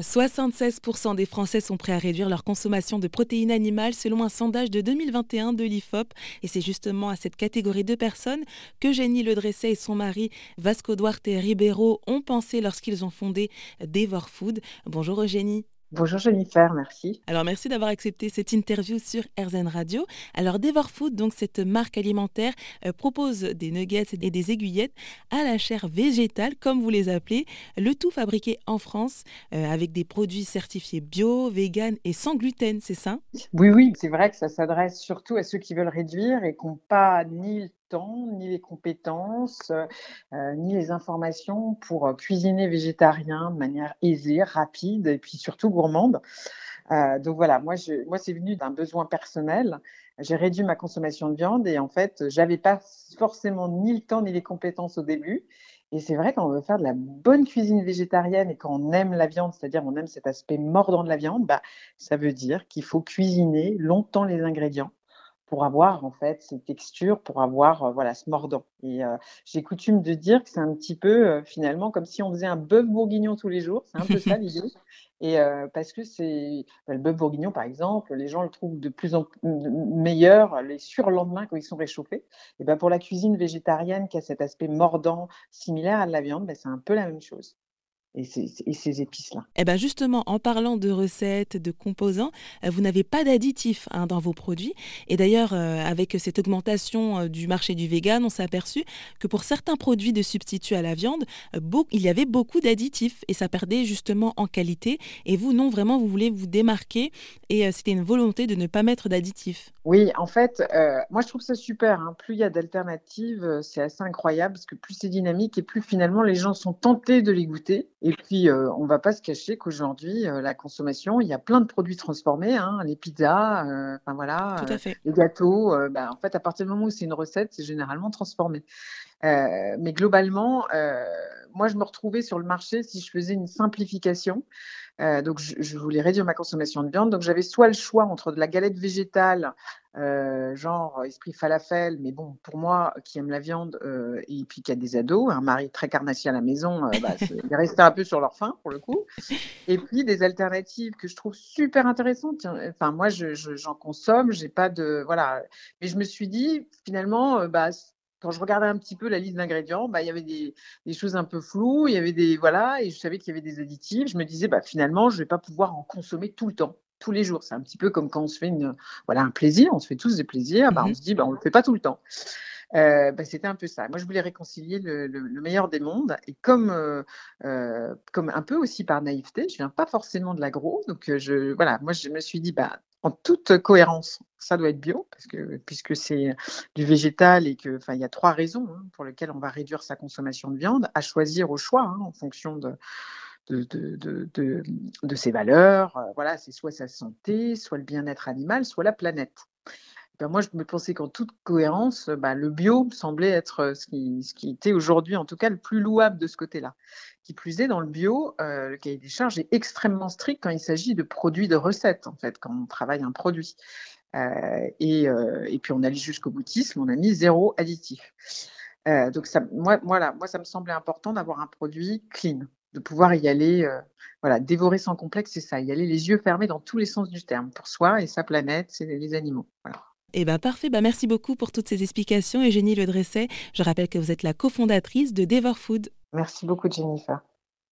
76% des Français sont prêts à réduire leur consommation de protéines animales selon un sondage de 2021 de l'IFOP. Et c'est justement à cette catégorie de personnes que Jenny Ledresset et son mari Vasco Duarte Ribeiro ont pensé lorsqu'ils ont fondé Devor Food. Bonjour Eugénie. Bonjour Jennifer, merci. Alors merci d'avoir accepté cette interview sur RZN Radio. Alors Devor Food, donc cette marque alimentaire, euh, propose des nuggets et des aiguillettes à la chair végétale, comme vous les appelez, le tout fabriqué en France euh, avec des produits certifiés bio, vegan et sans gluten, c'est ça? Oui, oui, c'est vrai que ça s'adresse surtout à ceux qui veulent réduire et qui n'ont pas ni le ni les compétences, euh, ni les informations pour euh, cuisiner végétarien de manière aisée, rapide et puis surtout gourmande. Euh, donc voilà, moi, je, moi c'est venu d'un besoin personnel. J'ai réduit ma consommation de viande et en fait, j'avais pas forcément ni le temps ni les compétences au début. Et c'est vrai quand on veut faire de la bonne cuisine végétarienne et quand on aime la viande, c'est-à-dire on aime cet aspect mordant de la viande, bah, ça veut dire qu'il faut cuisiner longtemps les ingrédients pour avoir en fait ces textures, pour avoir euh, voilà ce mordant. Et euh, j'ai coutume de dire que c'est un petit peu euh, finalement comme si on faisait un bœuf bourguignon tous les jours. C'est un peu ça l'idée. Et parce que c'est bah, le bœuf bourguignon par exemple, les gens le trouvent de plus en plus meilleur les surlendemains quand ils sont réchauffés. Et ben pour la cuisine végétarienne qui a cet aspect mordant similaire à de la viande, ben, c'est un peu la même chose et ces, épices-là. Eh ben justement, en parlant de recettes, de composants, euh, vous n'avez pas d'additifs hein, dans vos produits. Et d'ailleurs, euh, avec cette augmentation euh, du marché du vegan, on s'est aperçu que pour certains produits de substitut à la viande, il y avait beaucoup d'additifs et ça perdait justement en qualité. Et vous, non, vraiment, vous voulez vous démarquer et c'était une volonté de ne pas mettre d'additifs. Oui, en fait, moi je trouve ça super. Hein. Plus il y a d'alternatives, c'est assez incroyable parce que plus c'est dynamique et plus finalement les gens sont tentés de les goûter. Et puis, euh, on ne va pas se cacher qu'aujourd'hui, euh, la consommation, il y a plein de produits transformés, hein, les pizzas, euh, enfin voilà, les gâteaux. Bah, en fait, à partir du moment où c'est une recette, c'est généralement transformé. mais globalement, moi, je me retrouvais sur le marché si je faisais une simplification. Donc, je, voulais réduire ma consommation de viande. Donc, j'avais soit le choix entre de la galette végétale euh, genre esprit falafel, mais bon, pour moi qui aime la viande euh, et puis qui a des ados, un mari très carnassier à la maison, euh, bah, il resté un peu sur leur faim pour le coup. Et puis des alternatives que je trouve super intéressantes. Enfin, moi, j'en je, j'en consomme, j'ai pas de voilà, mais je me suis dit finalement, bah quand je regardais un petit peu la liste d'ingrédients, bah, il y avait des, des, choses un peu floues, il y avait des voilà, et je savais qu'il y avait des additifs. Je me disais, bah, finalement, je vais pas pouvoir en consommer tout le temps tous les jours. C'est un petit peu comme quand on se fait une, voilà, un plaisir, on se fait tous des plaisirs, bah, on mmh se dit, bah, on ne le fait pas tout le temps. Euh, bah, c'était un peu ça. Moi, je voulais réconcilier le, meilleur des mondes et comme, euh, euh, comme un peu aussi par naïveté, je viens pas forcément de l'agro, donc je, voilà, moi je me suis dit, bah, en toute cohérence, ça doit être bio puisque c'est du végétal et que, enfin, il y a trois raisons hein, pour lesquelles on va réduire sa consommation de viande, à choisir au choix hein, en fonction de ses valeurs. Euh, voilà, c'est soit sa santé, soit le bien-être animal, soit la planète. Ben moi, je me pensais qu'en toute cohérence, bah, le bio semblait être euh, ce qui, ce qui était aujourd'hui, en tout cas, le plus louable de ce côté-là. Qui plus est, dans le bio, euh, le cahier des charges est extrêmement strict quand il s'agit de produits de recettes, en fait, quand on travaille un produit. Et, et, puis, on allait jusqu'au boutisme, on a mis zéro additif. donc, ça, moi, voilà, moi, ça me semblait important d'avoir un produit clean de pouvoir y aller, euh, voilà, dévorer sans complexe, c'est ça, y aller les yeux fermés dans tous les sens du terme, pour soi et sa planète, c'est les animaux. Voilà. Eh ben parfait, ben merci beaucoup pour toutes ces explications. Eugénie Le Dresset, je rappelle que vous êtes la cofondatrice de Devor Food. Merci beaucoup Jennifer.